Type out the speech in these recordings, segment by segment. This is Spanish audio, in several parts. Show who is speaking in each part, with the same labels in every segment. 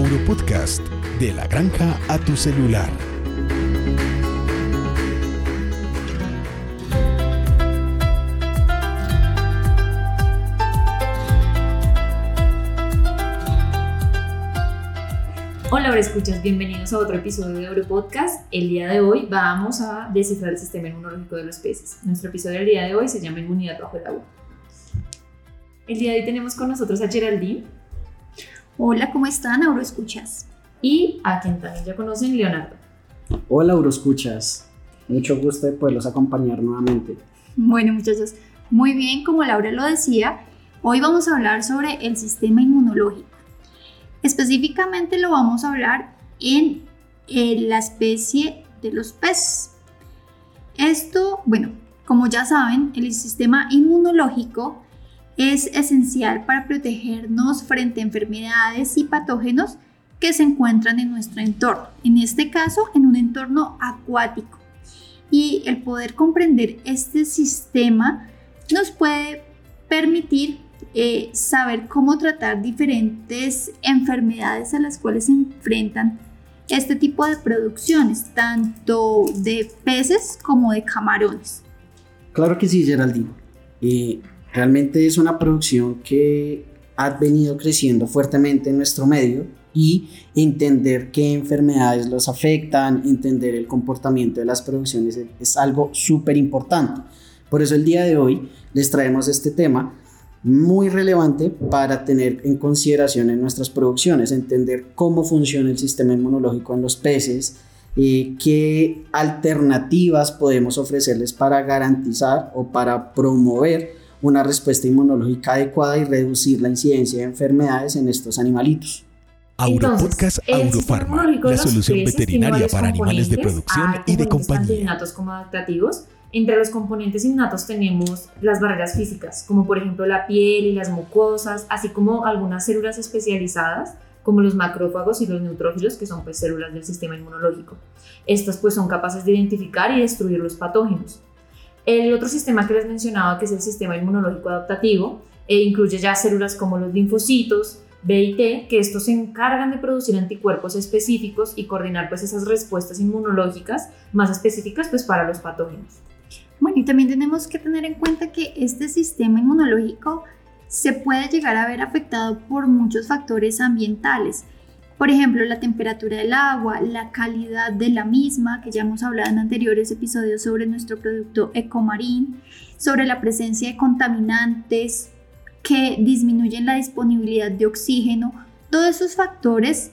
Speaker 1: Auropodcast, de la granja a tu celular.
Speaker 2: Hola, escuchas, bienvenidos a otro episodio de Europodcast. El día de hoy vamos a descifrar el sistema inmunológico de los peces. Nuestro episodio del día de hoy se llama Inmunidad bajo el agua. El día de hoy tenemos con nosotros a Geraldine.
Speaker 3: Hola, ¿cómo están? Auro Escuchas.
Speaker 2: Y a quien también ya conocen, Leonardo.
Speaker 4: Hola, Auro Escuchas. Mucho gusto de poderlos acompañar nuevamente.
Speaker 3: Bueno, muchachos, muy bien, como Laura lo decía, hoy vamos a hablar sobre el sistema inmunológico. Específicamente lo vamos a hablar en, en la especie de los peces. Esto, bueno, como ya saben, el sistema inmunológico es esencial para protegernos frente a enfermedades y patógenos que se encuentran en nuestro entorno, en este caso en un entorno acuático. Y el poder comprender este sistema nos puede permitir eh, saber cómo tratar diferentes enfermedades a las cuales se enfrentan este tipo de producciones, tanto de peces como de camarones.
Speaker 4: Claro que sí, Geraldine. Eh, Realmente es una producción que ha venido creciendo fuertemente en nuestro medio y entender qué enfermedades los afectan, entender el comportamiento de las producciones es algo súper importante. Por eso el día de hoy les traemos este tema muy relevante para tener en consideración en nuestras producciones, entender cómo funciona el sistema inmunológico en los peces, eh, qué alternativas podemos ofrecerles para garantizar o para promover una respuesta inmunológica adecuada y reducir la incidencia de enfermedades en estos animalitos.
Speaker 1: Auropodcast Aurofarma, la solución veterinaria para animales de producción y de compañía.
Speaker 2: Innatos como adaptativos. Entre los componentes innatos tenemos las barreras físicas, como por ejemplo la piel y las mucosas, así como algunas células especializadas, como los macrófagos y los neutrófilos, que son pues células del sistema inmunológico. Estas pues son capaces de identificar y destruir los patógenos. El otro sistema que les mencionaba, que es el sistema inmunológico adaptativo, e incluye ya células como los linfocitos, B y T, que estos se encargan de producir anticuerpos específicos y coordinar pues esas respuestas inmunológicas más específicas pues para los patógenos.
Speaker 3: Bueno, y también tenemos que tener en cuenta que este sistema inmunológico se puede llegar a ver afectado por muchos factores ambientales por ejemplo, la temperatura del agua, la calidad de la misma, que ya hemos hablado en anteriores episodios sobre nuestro producto Ecomarín, sobre la presencia de contaminantes que disminuyen la disponibilidad de oxígeno. Todos esos factores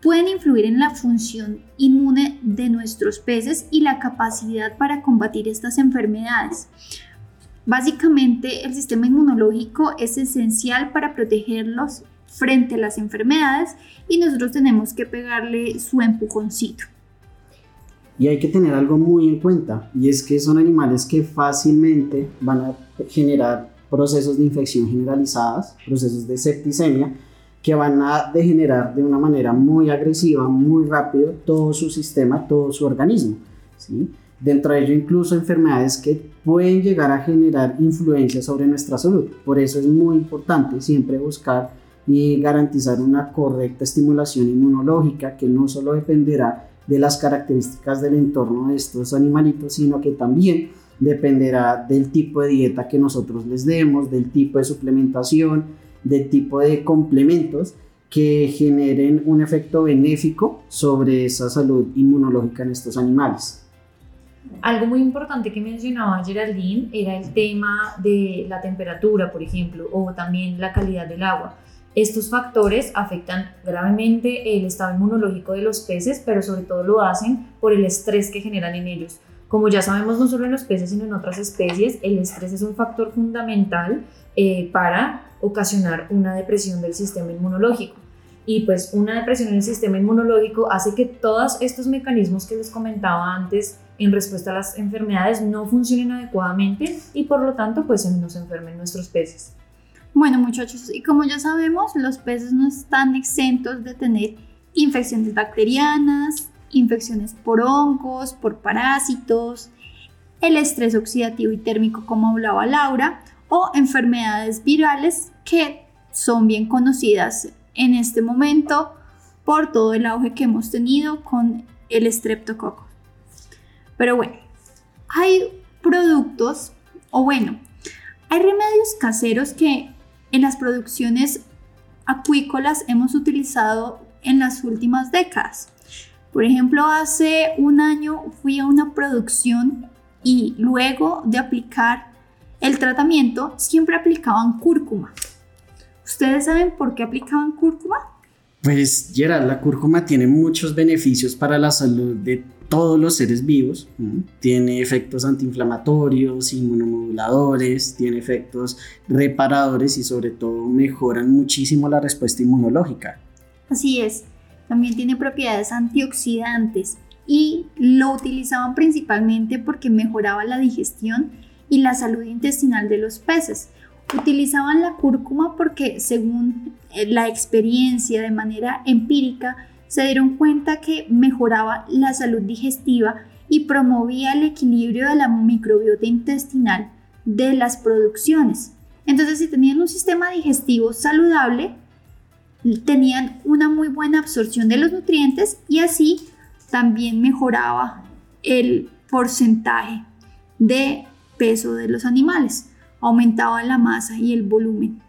Speaker 3: pueden influir en la función inmune de nuestros peces y la capacidad para combatir estas enfermedades. Básicamente, el sistema inmunológico es esencial para protegerlos frente a las enfermedades y nosotros tenemos que pegarle su empujoncito.
Speaker 4: Y hay que tener algo muy en cuenta, y es que son animales que fácilmente van a generar procesos de infección generalizadas, procesos de septicemia, que van a degenerar de una manera muy agresiva, muy rápido, todo su sistema, todo su organismo. ¿sí? Dentro de ello incluso enfermedades que pueden llegar a generar influencia sobre nuestra salud. Por eso es muy importante siempre buscar y garantizar una correcta estimulación inmunológica que no solo dependerá de las características del entorno de estos animalitos, sino que también dependerá del tipo de dieta que nosotros les demos, del tipo de suplementación, del tipo de complementos que generen un efecto benéfico sobre esa salud inmunológica en estos animales.
Speaker 2: Algo muy importante que mencionaba Geraldine era el tema de la temperatura, por ejemplo, o también la calidad del agua. Estos factores afectan gravemente el estado inmunológico de los peces, pero sobre todo lo hacen por el estrés que generan en ellos. Como ya sabemos, no solo en los peces, sino en otras especies, el estrés es un factor fundamental eh, para ocasionar una depresión del sistema inmunológico. Y pues una depresión en el sistema inmunológico hace que todos estos mecanismos que les comentaba antes en respuesta a las enfermedades no funcionen adecuadamente y por lo tanto pues nos enfermen nuestros peces.
Speaker 3: Bueno muchachos, y como ya sabemos, los peces no están exentos de tener infecciones bacterianas, infecciones por hongos, por parásitos, el estrés oxidativo y térmico como hablaba Laura, o enfermedades virales que son bien conocidas en este momento por todo el auge que hemos tenido con el estreptococo. Pero bueno, hay productos, o bueno, hay remedios caseros que en las producciones acuícolas hemos utilizado en las últimas décadas. Por ejemplo, hace un año fui a una producción y luego de aplicar el tratamiento siempre aplicaban cúrcuma. ¿Ustedes saben por qué aplicaban cúrcuma?
Speaker 4: Pues Gerard, la cúrcuma tiene muchos beneficios para la salud de todos los seres vivos. Tiene efectos antiinflamatorios, inmunomoduladores, tiene efectos reparadores y sobre todo mejoran muchísimo la respuesta inmunológica.
Speaker 3: Así es, también tiene propiedades antioxidantes y lo utilizaban principalmente porque mejoraba la digestión y la salud intestinal de los peces. Utilizaban la cúrcuma porque según eh, la experiencia de manera empírica se dieron cuenta que mejoraba la salud digestiva y promovía el equilibrio de la microbiota intestinal de las producciones. Entonces, si tenían un sistema digestivo saludable, tenían una muy buena absorción de los nutrientes y así también mejoraba el porcentaje de peso de los animales, aumentaba la masa y el volumen.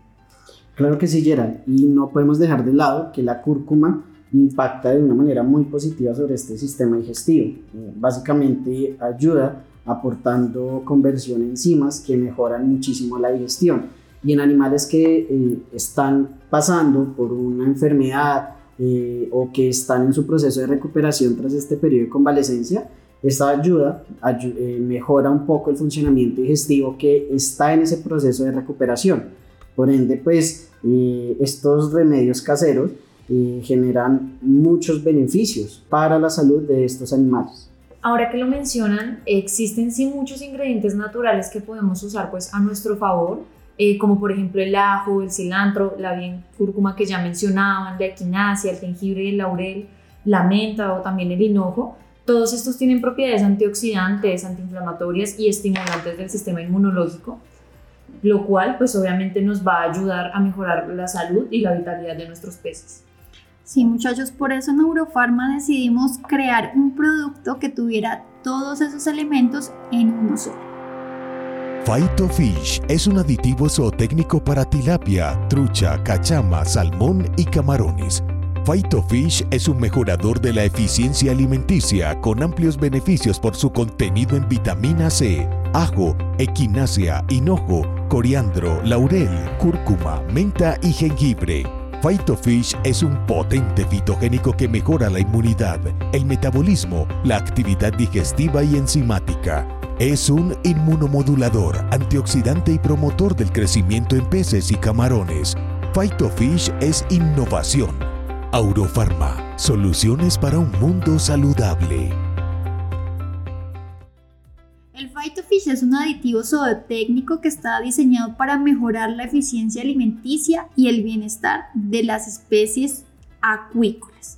Speaker 4: Claro que sí, Gerald, y no podemos dejar de lado que la cúrcuma impacta de una manera muy positiva sobre este sistema digestivo. Eh, básicamente ayuda aportando conversión de enzimas que mejoran muchísimo la digestión. Y en animales que eh, están pasando por una enfermedad eh, o que están en su proceso de recuperación tras este periodo de convalecencia, esta ayuda mejora un poco el funcionamiento digestivo que está en ese proceso de recuperación. Por ende, pues estos remedios caseros y generan muchos beneficios para la salud de estos animales.
Speaker 2: Ahora que lo mencionan, existen sí muchos ingredientes naturales que podemos usar pues a nuestro favor, eh, como por ejemplo el ajo, el cilantro, la bien cúrcuma que ya mencionaban, la equinacia, el jengibre el laurel, la menta o también el hinojo. Todos estos tienen propiedades antioxidantes, antiinflamatorias y estimulantes del sistema inmunológico, lo cual pues obviamente nos va a ayudar a mejorar la salud y la vitalidad de nuestros peces.
Speaker 3: Sí, muchachos, por eso en Neurofarma decidimos crear un producto que tuviera todos esos elementos en uno solo.
Speaker 1: Fish es un aditivo zootécnico para tilapia, trucha, cachama, salmón y camarones. Fish es un mejorador de la eficiencia alimenticia con amplios beneficios por su contenido en vitamina C, ajo, equinacia, hinojo, coriandro, laurel, cúrcuma, menta y jengibre. Phytofish es un potente fitogénico que mejora la inmunidad, el metabolismo, la actividad digestiva y enzimática. Es un inmunomodulador, antioxidante y promotor del crecimiento en peces y camarones. Phytofish es innovación. Aurofarma, soluciones para un mundo saludable.
Speaker 3: Es un aditivo zootécnico que está diseñado para mejorar la eficiencia alimenticia y el bienestar de las especies acuícolas.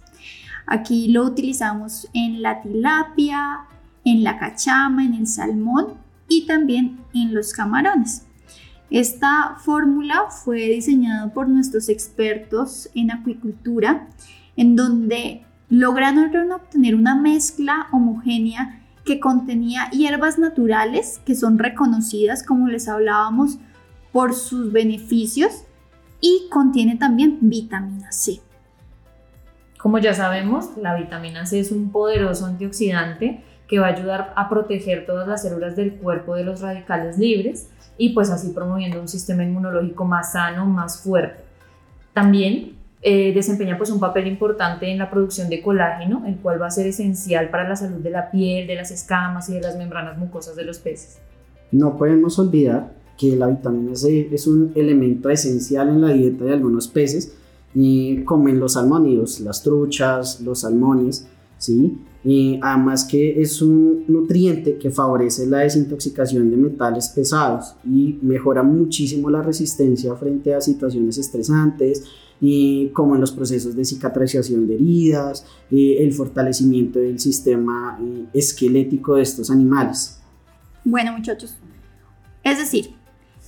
Speaker 3: Aquí lo utilizamos en la tilapia, en la cachama, en el salmón y también en los camarones. Esta fórmula fue diseñada por nuestros expertos en acuicultura, en donde lograron obtener una mezcla homogénea que contenía hierbas naturales que son reconocidas, como les hablábamos, por sus beneficios y contiene también vitamina C.
Speaker 2: Como ya sabemos, la vitamina C es un poderoso antioxidante que va a ayudar a proteger todas las células del cuerpo de los radicales libres y pues así promoviendo un sistema inmunológico más sano, más fuerte. También eh, desempeña pues un papel importante en la producción de colágeno, el cual va a ser esencial para la salud de la piel, de las escamas y de las membranas mucosas de los peces.
Speaker 4: No podemos olvidar que la vitamina C es un elemento esencial en la dieta de algunos peces, y como en los salmónidos, las truchas, los salmones, ¿sí? Y además que es un nutriente que favorece la desintoxicación de metales pesados y mejora muchísimo la resistencia frente a situaciones estresantes, y como en los procesos de cicatrización de heridas, eh, el fortalecimiento del sistema eh, esquelético de estos animales.
Speaker 3: Bueno muchachos, es decir,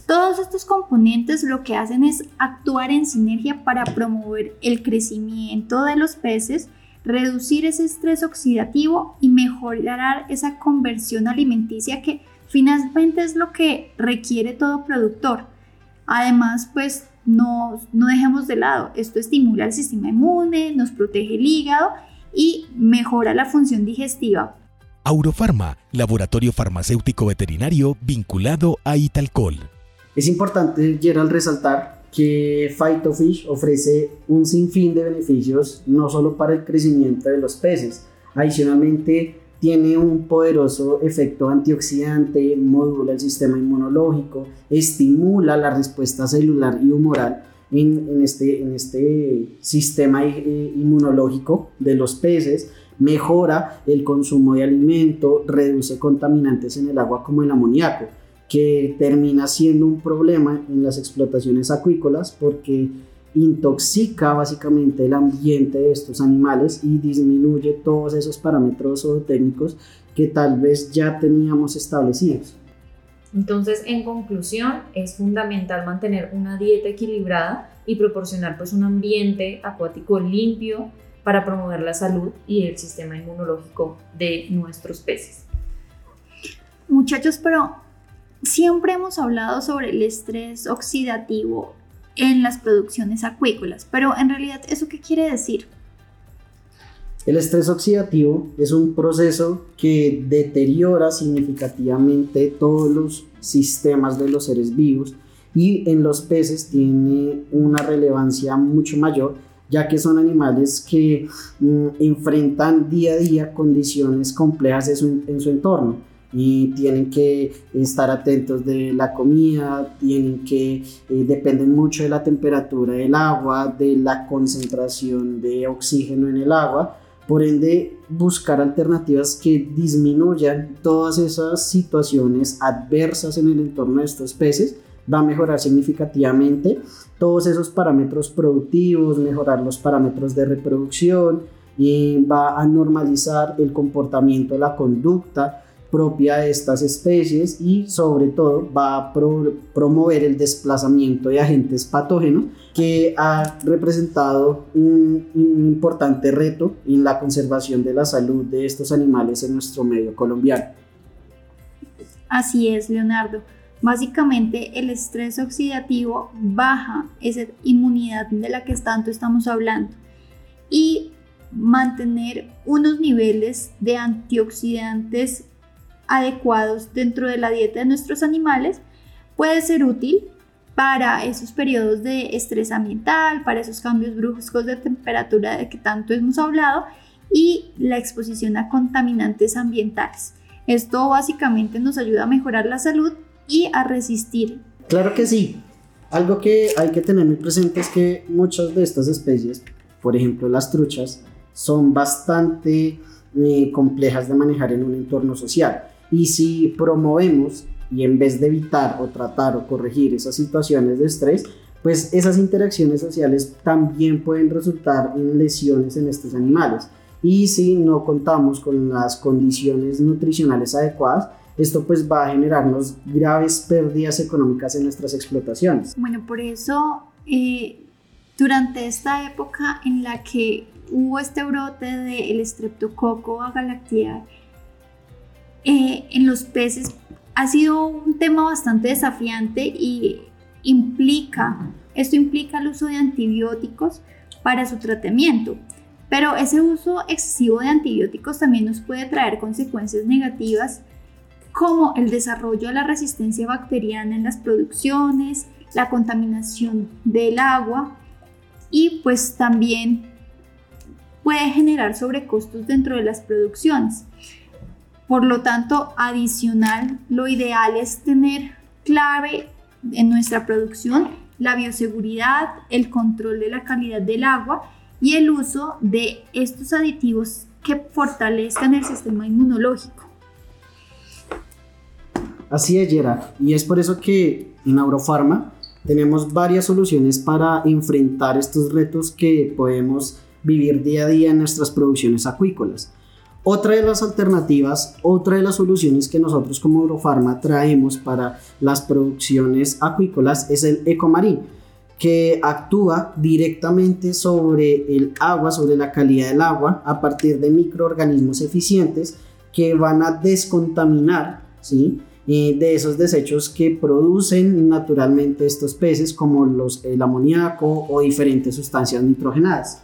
Speaker 3: Todos estos componentes lo que hacen es actuar en sinergia para promover el crecimiento de los peces, reducir ese estrés oxidativo y mejorar esa conversión alimenticia que finalmente es lo que requiere todo productor. Además, pues no, no dejemos de lado, esto estimula el sistema inmune, nos protege el hígado y mejora la función digestiva.
Speaker 1: Aurofarma, laboratorio farmacéutico veterinario vinculado a Italcol.
Speaker 4: Es importante, Gerald, resaltar que Phytofish ofrece un sinfín de beneficios no solo para el crecimiento de los peces, adicionalmente tiene un poderoso efecto antioxidante, modula el sistema inmunológico, estimula la respuesta celular y humoral en, este, este sistema eh, inmunológico de los peces, mejora el consumo de alimento, reduce contaminantes en el agua como el amoníaco, que termina siendo un problema en las explotaciones acuícolas porque intoxica básicamente el ambiente de estos animales y disminuye todos esos parámetros zootécnicos que tal vez ya teníamos establecidos.
Speaker 2: Entonces, en conclusión, es fundamental mantener una dieta equilibrada y proporcionar pues un ambiente acuático limpio para promover la salud y el sistema inmunológico de nuestros peces.
Speaker 3: Muchachos, pero siempre hemos hablado sobre el estrés oxidativo en las producciones acuícolas, pero en realidad, ¿eso qué quiere decir?
Speaker 4: El estrés oxidativo es un proceso que deteriora significativamente todos los sistemas de los seres vivos y en los peces tiene una relevancia mucho mayor ya que son animales que mm, enfrentan día a día condiciones complejas en su entorno y tienen que estar atentos de la comida, tienen que eh, dependen mucho de la temperatura del agua, de la concentración de oxígeno en el agua, por ende buscar alternativas que disminuyan todas esas situaciones adversas en el entorno de estos peces va a mejorar significativamente todos esos parámetros productivos, mejorar los parámetros de reproducción y va a normalizar el comportamiento, la conducta propia de estas especies y sobre todo va a promover el desplazamiento de agentes patógenos que ha representado un, un, importante reto en la conservación de la salud de estos animales en nuestro medio colombiano.
Speaker 3: Así es, Leonardo. Básicamente el estrés oxidativo baja esa inmunidad de la que tanto estamos hablando y mantener unos niveles de antioxidantes adecuados dentro de la dieta de nuestros animales puede ser útil para esos periodos de estrés ambiental, para esos cambios bruscos de temperatura de que tanto hemos hablado y la exposición a contaminantes ambientales. Esto básicamente nos ayuda a mejorar la salud y a resistir.
Speaker 4: Claro que sí. Algo que hay que tener muy presente es que muchas de estas especies, por ejemplo las truchas, son bastante eh, complejas de manejar en un entorno social. Y si promovemos y en vez de evitar o tratar o corregir esas situaciones de estrés, pues esas interacciones sociales también pueden resultar en lesiones en estos animales. Y si no contamos con las condiciones nutricionales adecuadas, esto pues va a generarnos graves pérdidas económicas en nuestras explotaciones.
Speaker 3: Bueno, por eso eh, durante esta época en la que hubo este brote del estreptococo a galactiae, eh, en los peces ha sido un tema bastante desafiante y implica, esto implica el uso de antibióticos para su tratamiento. Pero ese uso excesivo de antibióticos también nos puede traer consecuencias negativas como el desarrollo de la resistencia bacteriana en las producciones, la contaminación del agua y pues también puede generar sobrecostos dentro de las producciones. Por lo tanto, adicional, lo ideal es tener clave en nuestra producción la bioseguridad, el control de la calidad del agua y el uso de estos aditivos que fortalezcan el sistema inmunológico.
Speaker 4: Así es, Gerard. Y es por eso que en Aurofarma tenemos varias soluciones para enfrentar estos retos que podemos vivir día a día en nuestras producciones acuícolas. Otra de las alternativas, otra de las soluciones que nosotros como Eurofarma traemos para las producciones acuícolas es el Ecomarín, que actúa directamente sobre el agua, sobre la calidad del agua, a partir de microorganismos eficientes que van a descontaminar ¿sí? de esos desechos que producen naturalmente estos peces, como los, el amoníaco o diferentes sustancias nitrogenadas.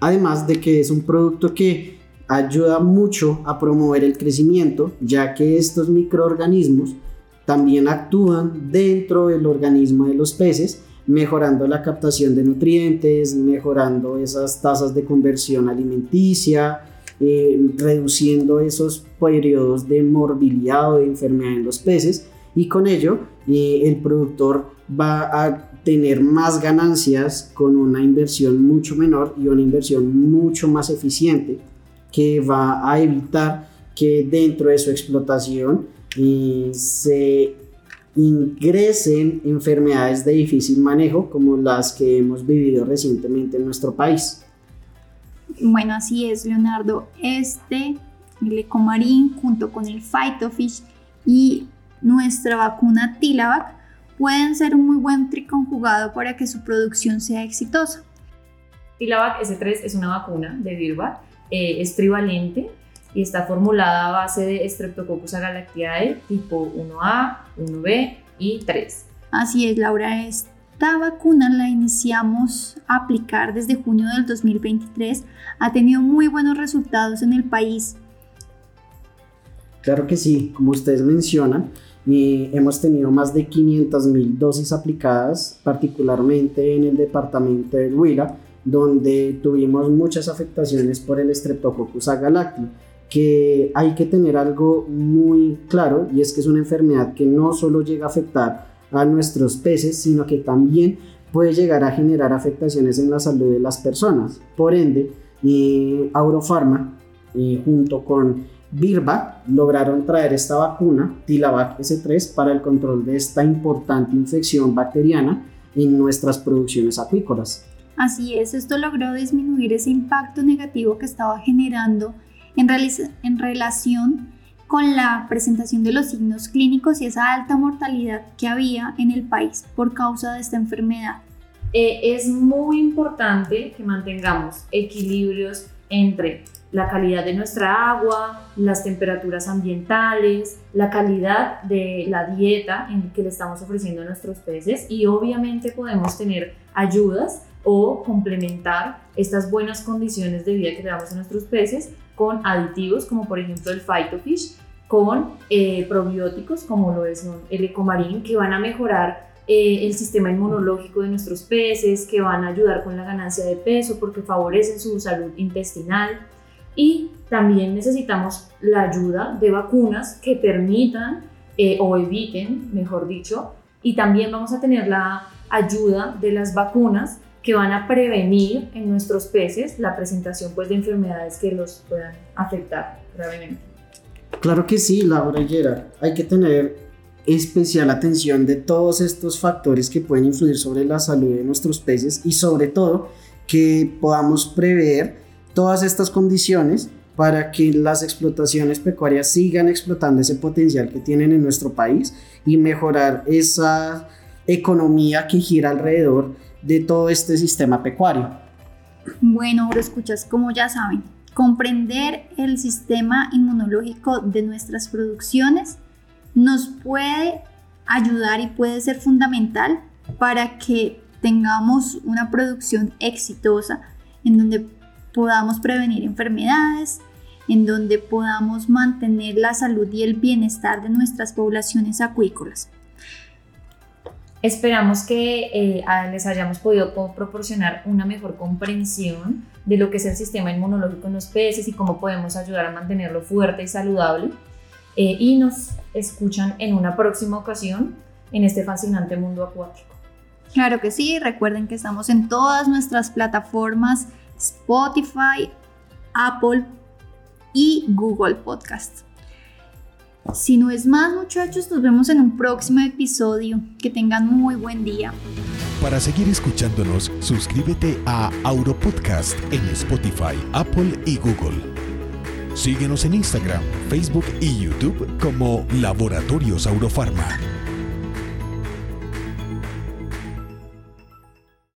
Speaker 4: Además de que es un producto que ayuda mucho a promover el crecimiento, ya que estos microorganismos también actúan dentro del organismo de los peces, mejorando la captación de nutrientes, mejorando esas tasas de conversión alimenticia, eh, reduciendo esos periodos de morbilidad o de enfermedad en los peces. Y con ello eh, el productor va a tener más ganancias con una inversión mucho menor y una inversión mucho más eficiente que va a evitar que dentro de su explotación eh, se ingresen enfermedades de difícil manejo como las que hemos vivido recientemente en nuestro país.
Speaker 3: Bueno, así es, Leonardo. Este, el Ecomarín, junto con el Phytofish y nuestra vacuna Tilavac, pueden ser un muy buen triconjugado para que su producción sea exitosa.
Speaker 2: Tilavac S3 es una vacuna de Virbac, eh, es trivalente y está formulada a base de Streptococcus agalactiae tipo 1A, 1B y 3.
Speaker 3: Así es, Laura. Esta vacuna la iniciamos a aplicar desde junio del 2023. Ha tenido muy buenos resultados en el país.
Speaker 4: Claro que sí, como ustedes mencionan, y hemos tenido más de 500 mil dosis aplicadas, particularmente en el departamento del Huila, donde tuvimos muchas afectaciones por el Streptococcus agalacti que hay que tener algo muy claro y es que es una enfermedad que no solo llega a afectar a nuestros peces, sino que también puede llegar a generar afectaciones en la salud de las personas. Por ende, eh, Aurofarma, junto con Birba, lograron traer esta vacuna, Tilavac S3, para el control de esta importante infección bacteriana en nuestras producciones acuícolas.
Speaker 3: Así es, esto logró disminuir ese impacto negativo que estaba generando en, relación con la presentación de los signos clínicos y esa alta mortalidad que había en el país por causa de esta enfermedad.
Speaker 2: Eh, es muy importante que mantengamos equilibrios entre la calidad de nuestra agua, las temperaturas ambientales, la calidad de la dieta en que le estamos ofreciendo a nuestros peces y obviamente podemos tener ayudas o complementar estas buenas condiciones de vida que le damos a nuestros peces con aditivos como por ejemplo el Phytofish, con eh, probióticos como lo es el Ecomarín que van a mejorar eh, el sistema inmunológico de nuestros peces, que van a ayudar con la ganancia de peso porque favorecen su salud intestinal. Y también necesitamos la ayuda de vacunas que permitan eh, o eviten, mejor dicho, y también vamos a tener la ayuda de las vacunas que van a prevenir en nuestros peces la presentación pues, de enfermedades que los puedan afectar gravemente.
Speaker 4: Claro que sí, Laura y Hay que tener especial atención de todos estos factores que pueden influir sobre la salud de nuestros peces y sobre todo que podamos prever todas estas condiciones para que las explotaciones pecuarias sigan explotando ese potencial que tienen en nuestro país y mejorar esa economía que gira alrededor de todo este sistema pecuario.
Speaker 3: Bueno, ahora escuchas, como ya saben, comprender el sistema inmunológico de nuestras producciones nos puede ayudar y puede ser fundamental para que tengamos una producción exitosa en donde podamos prevenir enfermedades, en donde podamos mantener la salud y el bienestar de nuestras poblaciones acuícolas.
Speaker 2: Esperamos que eh, les hayamos podido proporcionar una mejor comprensión de lo que es el sistema inmunológico en los peces y cómo podemos ayudar a mantenerlo fuerte y saludable. Eh, y nos escuchan en una próxima ocasión en este fascinante mundo acuático.
Speaker 3: Claro que sí, recuerden que estamos en todas nuestras plataformas Spotify, Apple y Google Podcast. Si no es más muchachos, nos vemos en un próximo episodio. Que tengan muy buen día.
Speaker 1: Para seguir escuchándonos, suscríbete a Auropodcast en Spotify, Apple y Google. Síguenos en Instagram, Facebook y YouTube como Laboratorios Aurofarma.